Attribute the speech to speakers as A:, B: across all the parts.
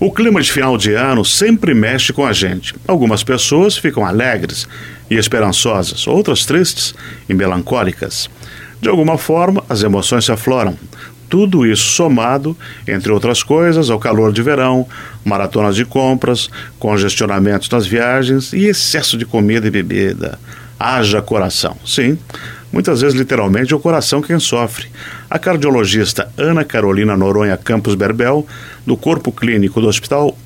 A: O clima de final de ano sempre mexe com a gente. Algumas pessoas ficam alegres e esperançosas, outras tristes e melancólicas. De alguma forma, as emoções se afloram. Tudo isso somado, entre outras coisas, ao calor de verão, maratonas de compras, congestionamentos nas viagens e excesso de comida e bebida. Haja coração. Sim, muitas vezes literalmente é o coração quem sofre. A cardiologista Ana Carolina Noronha Campos Berbel, do Corpo Clínico do Hospital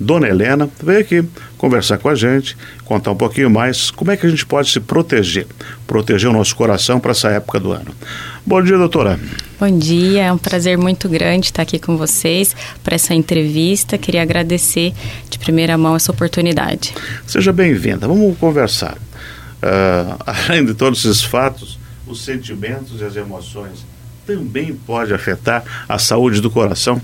A: Dona Helena, veio aqui conversar com a gente, contar um pouquinho mais como é que a gente pode se proteger, proteger o nosso coração para essa época do ano. Bom dia, doutora.
B: Bom dia, é um prazer muito grande estar aqui com vocês para essa entrevista. Queria agradecer de primeira mão essa oportunidade.
A: Seja bem-vinda, vamos conversar. Uh, além de todos esses fatos, os sentimentos e as emoções também pode afetar a saúde do coração?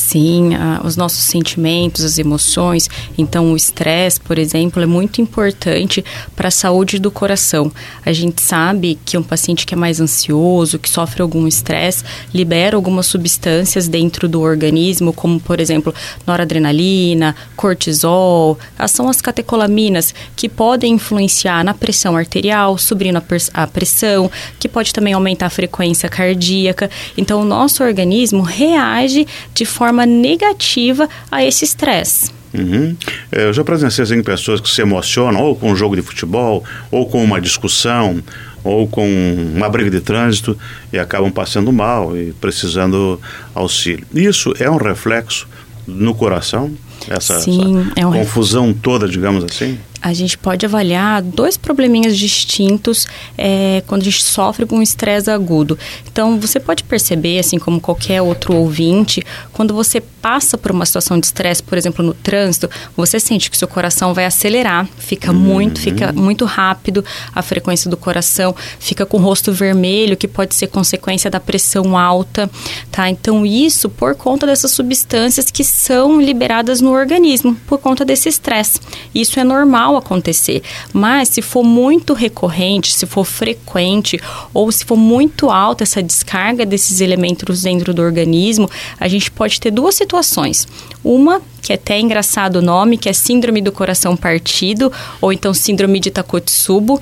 B: Sim, a, os nossos sentimentos, as emoções. Então, o estresse, por exemplo, é muito importante para a saúde do coração. A gente sabe que um paciente que é mais ansioso, que sofre algum estresse, libera algumas substâncias dentro do organismo, como, por exemplo, noradrenalina, cortisol. São as catecolaminas que podem influenciar na pressão arterial, subindo a pressão, que pode também aumentar a frequência cardíaca. Então, o nosso organismo reage de forma negativa a esse estresse.
A: Uhum. É, eu já presenciei assim, pessoas que se emocionam ou com um jogo de futebol, ou com uma discussão, ou com uma briga de trânsito e acabam passando mal e precisando auxílio. Isso é um reflexo no coração? Essa, Sim, essa é um confusão toda, digamos assim?
B: A gente pode avaliar dois probleminhas distintos é, quando a gente sofre com um estresse agudo. Então, você pode perceber, assim como qualquer outro ouvinte, quando você passa por uma situação de estresse, por exemplo, no trânsito, você sente que seu coração vai acelerar, fica uhum. muito, fica muito rápido a frequência do coração, fica com o rosto vermelho, que pode ser consequência da pressão alta, tá? Então, isso por conta dessas substâncias que são liberadas no organismo, por conta desse estresse. Isso é normal normal acontecer. Mas se for muito recorrente, se for frequente ou se for muito alta essa descarga desses elementos dentro do organismo, a gente pode ter duas situações. Uma que é até engraçado o nome, que é síndrome do coração partido, ou então síndrome de Takotsubo,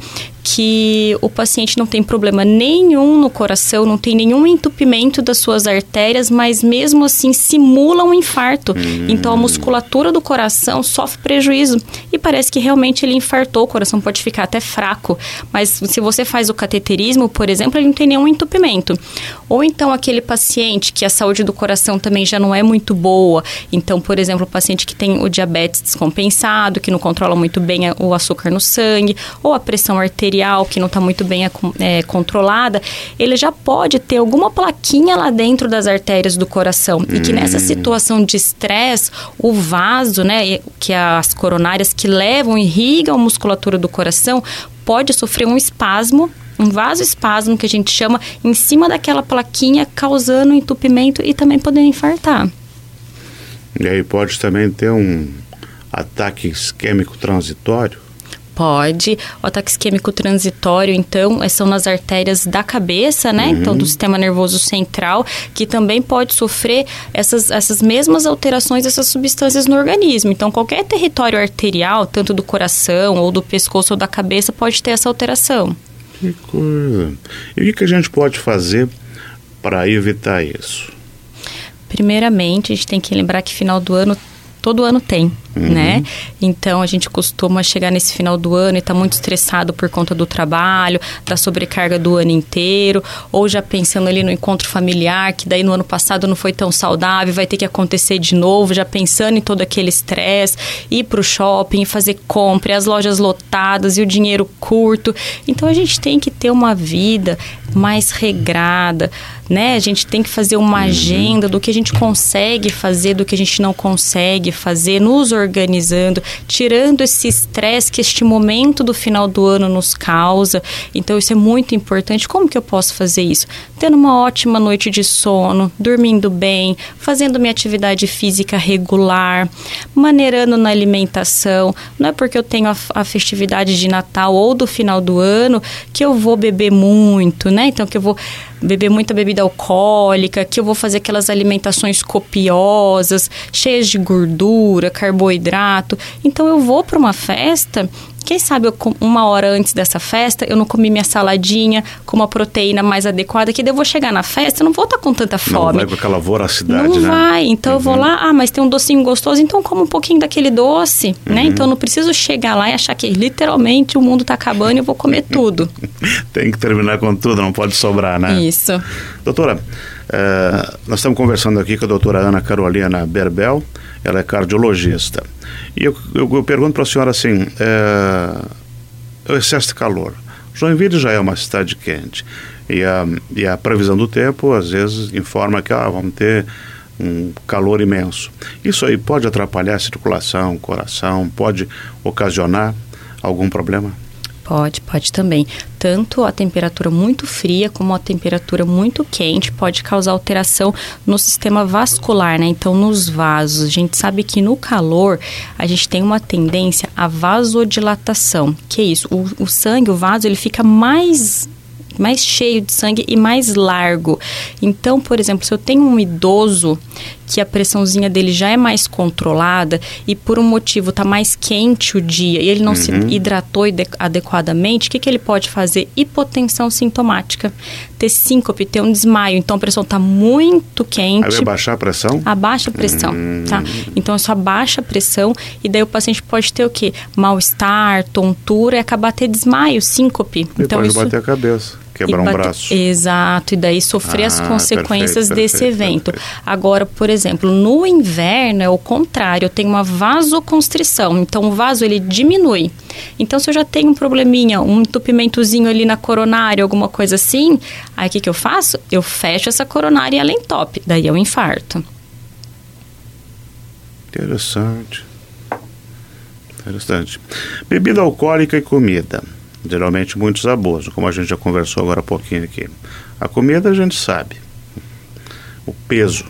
B: que o paciente não tem problema nenhum no coração, não tem nenhum entupimento das suas artérias, mas mesmo assim simula um infarto. Hum. Então a musculatura do coração sofre prejuízo e parece que realmente ele infartou, o coração pode ficar até fraco, mas se você faz o cateterismo, por exemplo, ele não tem nenhum entupimento. Ou então aquele paciente que a saúde do coração também já não é muito boa, então, por exemplo, o paciente que tem o diabetes descompensado, que não controla muito bem o açúcar no sangue, ou a pressão arterial, que não está muito bem é, controlada, ele já pode ter alguma plaquinha lá dentro das artérias do coração. E que nessa hum. situação de estresse, o vaso, né, que é as coronárias que levam, irrigam a musculatura do coração, pode sofrer um espasmo um vasoespasmo que a gente chama em cima daquela plaquinha, causando entupimento e também podendo infartar.
A: E aí pode também ter um ataque isquêmico transitório?
B: Pode. O ataque isquêmico transitório, então, é, são nas artérias da cabeça, né? Uhum. Então, do sistema nervoso central, que também pode sofrer essas, essas mesmas alterações dessas substâncias no organismo. Então, qualquer território arterial, tanto do coração ou do pescoço ou da cabeça, pode ter essa alteração.
A: Que coisa. E o que a gente pode fazer para evitar isso?
B: Primeiramente, a gente tem que lembrar que final do ano todo ano tem, uhum. né? Então a gente costuma chegar nesse final do ano e tá muito estressado por conta do trabalho, da sobrecarga do ano inteiro, ou já pensando ali no encontro familiar, que daí no ano passado não foi tão saudável, vai ter que acontecer de novo, já pensando em todo aquele estresse, ir pro shopping, fazer compra, as lojas lotadas e o dinheiro curto. Então a gente tem que ter uma vida mais regrada, né? A gente tem que fazer uma uhum. agenda do que a gente consegue fazer, do que a gente não consegue fazer, nos desorganizando, tirando esse estresse que este momento do final do ano nos causa. Então, isso é muito importante. Como que eu posso fazer isso? Tendo uma ótima noite de sono, dormindo bem, fazendo minha atividade física regular, maneirando na alimentação. Não é porque eu tenho a, a festividade de Natal ou do final do ano que eu vou beber muito, né? Então, que eu vou beber muita bebida alcoólica, que eu vou fazer aquelas alimentações copiosas, cheias de gordura, carboidrato. Então eu vou para uma festa quem sabe eu, uma hora antes dessa festa eu não comi minha saladinha com uma proteína mais adequada, que daí eu vou chegar na festa, eu não vou estar com tanta fome. Não
A: vai com aquela voracidade,
B: não
A: né?
B: vai. Então uhum. eu vou uhum. lá, ah, mas tem um docinho gostoso, então como um pouquinho daquele doce, né? uhum. né? Então eu não preciso chegar lá e achar que literalmente o mundo está acabando e eu vou comer tudo.
A: tem que terminar com tudo, não pode sobrar, né?
B: Isso.
A: Doutora, é, nós estamos conversando aqui com a doutora Ana Carolina Berbel, ela é cardiologista. E eu, eu, eu pergunto para a senhora assim: é, o excesso de calor. Joinville já é uma cidade quente. E a, e a previsão do tempo, às vezes, informa que ah, vamos ter um calor imenso. Isso aí pode atrapalhar a circulação, coração, pode ocasionar algum problema?
B: Pode, pode também. Tanto a temperatura muito fria como a temperatura muito quente pode causar alteração no sistema vascular, né? Então, nos vasos. A gente sabe que no calor a gente tem uma tendência à vasodilatação. Que é isso? O, o sangue, o vaso, ele fica mais mais cheio de sangue e mais largo. Então, por exemplo, se eu tenho um idoso que a pressãozinha dele já é mais controlada e por um motivo está mais quente o dia e ele não uhum. se hidratou adequadamente, o que, que ele pode fazer? Hipotensão sintomática. Ter síncope, ter um desmaio. Então a pressão está muito quente.
A: Aí vai baixar a pressão?
B: Abaixa a pressão, uhum. tá? Então isso abaixa a pressão e daí o paciente pode ter o quê? Mal-estar, tontura e acabar ter desmaio, síncope.
A: Ele
B: então
A: pode
B: isso...
A: bater a cabeça quebrar um braço.
B: Exato, e daí sofrer ah, as consequências perfeito, desse perfeito, evento. Perfeito. Agora, por exemplo, no inverno é o contrário, eu tenho uma vasoconstrição, então o vaso ele diminui. Então, se eu já tenho um probleminha, um entupimentozinho ali na coronária, alguma coisa assim, aí o que, que eu faço? Eu fecho essa coronária e ela entope, daí é o infarto.
A: Interessante. Interessante. Bebida alcoólica e comida geralmente muitos abusos, como a gente já conversou agora há pouquinho aqui. A comida a gente sabe, o peso,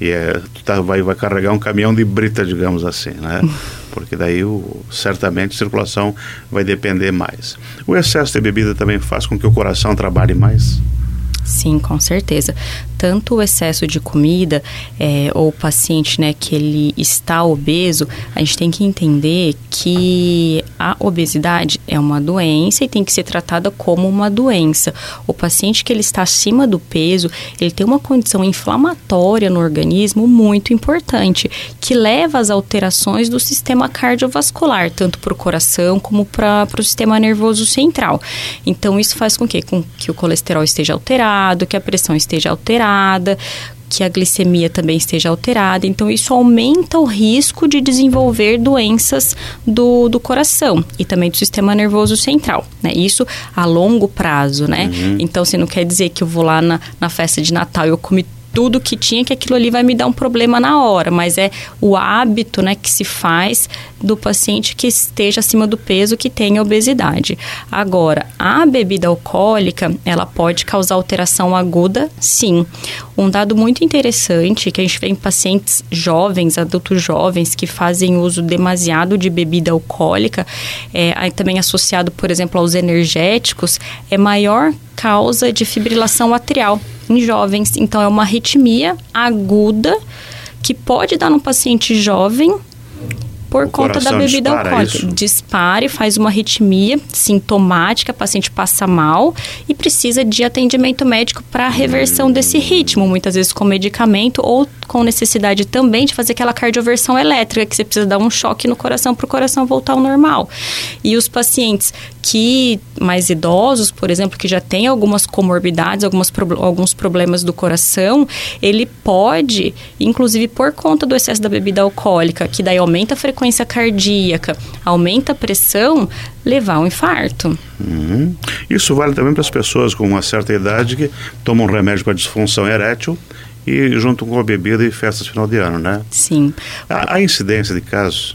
A: e é, tu tá, vai, vai carregar um caminhão de brita, digamos assim, né? Porque daí o, certamente a circulação vai depender mais. O excesso de bebida também faz com que o coração trabalhe mais?
B: Sim, com certeza. Tanto o excesso de comida é, ou o paciente né, que ele está obeso, a gente tem que entender que a obesidade é uma doença e tem que ser tratada como uma doença. O paciente que ele está acima do peso, ele tem uma condição inflamatória no organismo muito importante, que leva às alterações do sistema cardiovascular, tanto para o coração como para o sistema nervoso central. Então, isso faz com que, com que o colesterol esteja alterado, que a pressão esteja alterada, que a glicemia também esteja alterada. Então, isso aumenta o risco de desenvolver doenças do, do coração e também do sistema nervoso central. Né? Isso a longo prazo, né? Uhum. Então, você não quer dizer que eu vou lá na, na festa de Natal e eu comi tudo que tinha, que aquilo ali vai me dar um problema na hora, mas é o hábito, né, que se faz do paciente que esteja acima do peso, que tenha obesidade. Agora, a bebida alcoólica, ela pode causar alteração aguda, sim. Um dado muito interessante que a gente vê em pacientes jovens, adultos jovens que fazem uso demasiado de bebida alcoólica, é, também associado, por exemplo, aos energéticos, é maior causa de fibrilação atrial em jovens. Então, é uma arritmia aguda que pode dar no paciente jovem por o conta da bebida dispara alcoólica. Isso. Dispara e faz uma arritmia sintomática, o paciente passa mal e precisa de atendimento médico para reversão hum. desse ritmo, muitas vezes com medicamento ou com necessidade também de fazer aquela cardioversão elétrica, que você precisa dar um choque no coração para o coração voltar ao normal. E os pacientes que, mais idosos, por exemplo, que já têm algumas comorbidades, algumas, alguns problemas do coração, ele pode, inclusive por conta do excesso da bebida alcoólica, que daí aumenta a frequência frequência cardíaca, aumenta a pressão, levar um infarto.
A: Uhum. Isso vale também para as pessoas com uma certa idade que tomam remédio para disfunção erétil e junto com a bebida e festas final de ano, né?
B: Sim.
A: A incidência de casos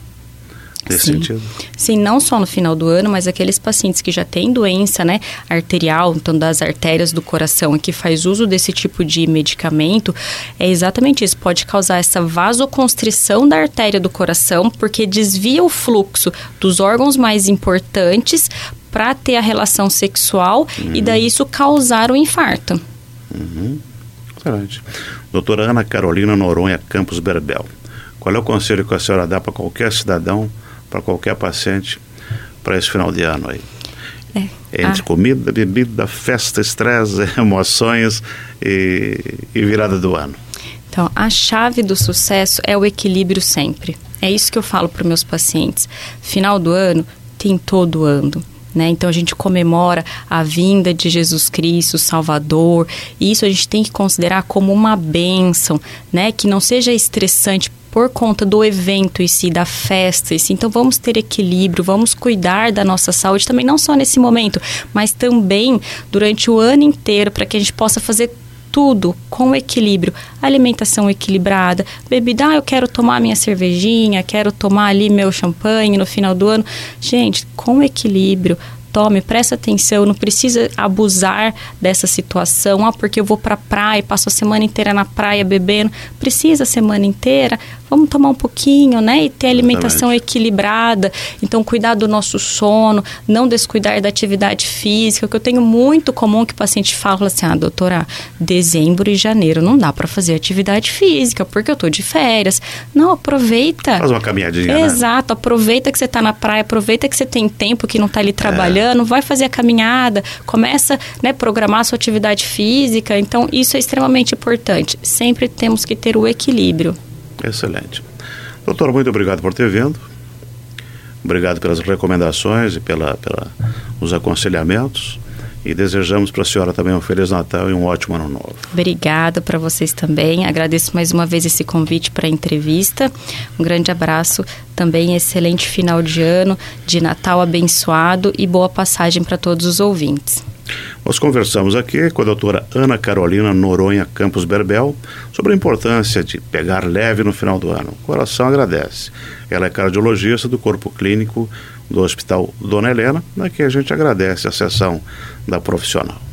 A: nesse
B: Sim.
A: sentido?
B: Sim, não só no final do ano, mas aqueles pacientes que já têm doença né, arterial, então das artérias do coração, e que faz uso desse tipo de medicamento, é exatamente isso. Pode causar essa vasoconstrição da artéria do coração, porque desvia o fluxo dos órgãos mais importantes para ter a relação sexual e daí isso causar o infarto.
A: Uhum. Excelente. Doutora Ana Carolina Noronha Campos Berbel, qual é o conselho que a senhora dá para qualquer cidadão, para qualquer paciente, para esse final de ano aí?
B: É.
A: Entre
B: Ah.
A: comida, bebida, festa, estresse, emoções e, e virada do ano.
B: Então, a chave do sucesso é o equilíbrio sempre. É isso que eu falo para meus pacientes. Final do ano tem todo ano. Né? Então a gente comemora a vinda de Jesus Cristo, Salvador, e isso a gente tem que considerar como uma bênção, né? Que não seja estressante por conta do evento em si, da festa em si. Então vamos ter equilíbrio, vamos cuidar da nossa saúde também, não só nesse momento, mas também durante o ano inteiro, para que a gente possa fazer tudo com equilíbrio, alimentação equilibrada, bebida, ah, eu quero tomar minha cervejinha, quero tomar ali meu champanhe no final do ano. Gente, com equilíbrio, tome, presta atenção, não precisa abusar dessa situação, ah, porque eu vou pra praia, passo a semana inteira na praia bebendo, precisa a semana inteira, vamos tomar um pouquinho, né, e ter alimentação
A: Exatamente.
B: equilibrada, então cuidar do nosso sono, não descuidar da atividade física, que eu tenho muito comum que o paciente fala assim, ah, doutora, dezembro e janeiro não dá para fazer atividade física, porque eu tô de férias. Não, aproveita.
A: Faz uma caminhadinha, né?
B: Exato, aproveita que você está na praia, aproveita que você tem tempo que não está ali trabalhando, vai fazer a caminhada, começa, né, programar a sua atividade física. Então, isso é extremamente importante. Sempre temos que ter o equilíbrio.
A: Excelente. Doutor, muito obrigado por ter vindo. Obrigado pelas recomendações e pela, pela os aconselhamentos. E desejamos para a senhora também um Feliz Natal e um ótimo Ano Novo.
B: Obrigada para vocês também. Agradeço mais uma vez esse convite para a entrevista. Um grande abraço, também excelente final de ano, de Natal abençoado e boa passagem para todos os ouvintes.
A: Nós conversamos aqui com a doutora Ana Carolina Noronha Campos Berbel sobre a importância de pegar leve no final do ano. O coração agradece. Ela é cardiologista do Corpo Clínico do Hospital Dona Helena, a que a gente agradece a sessão da profissional.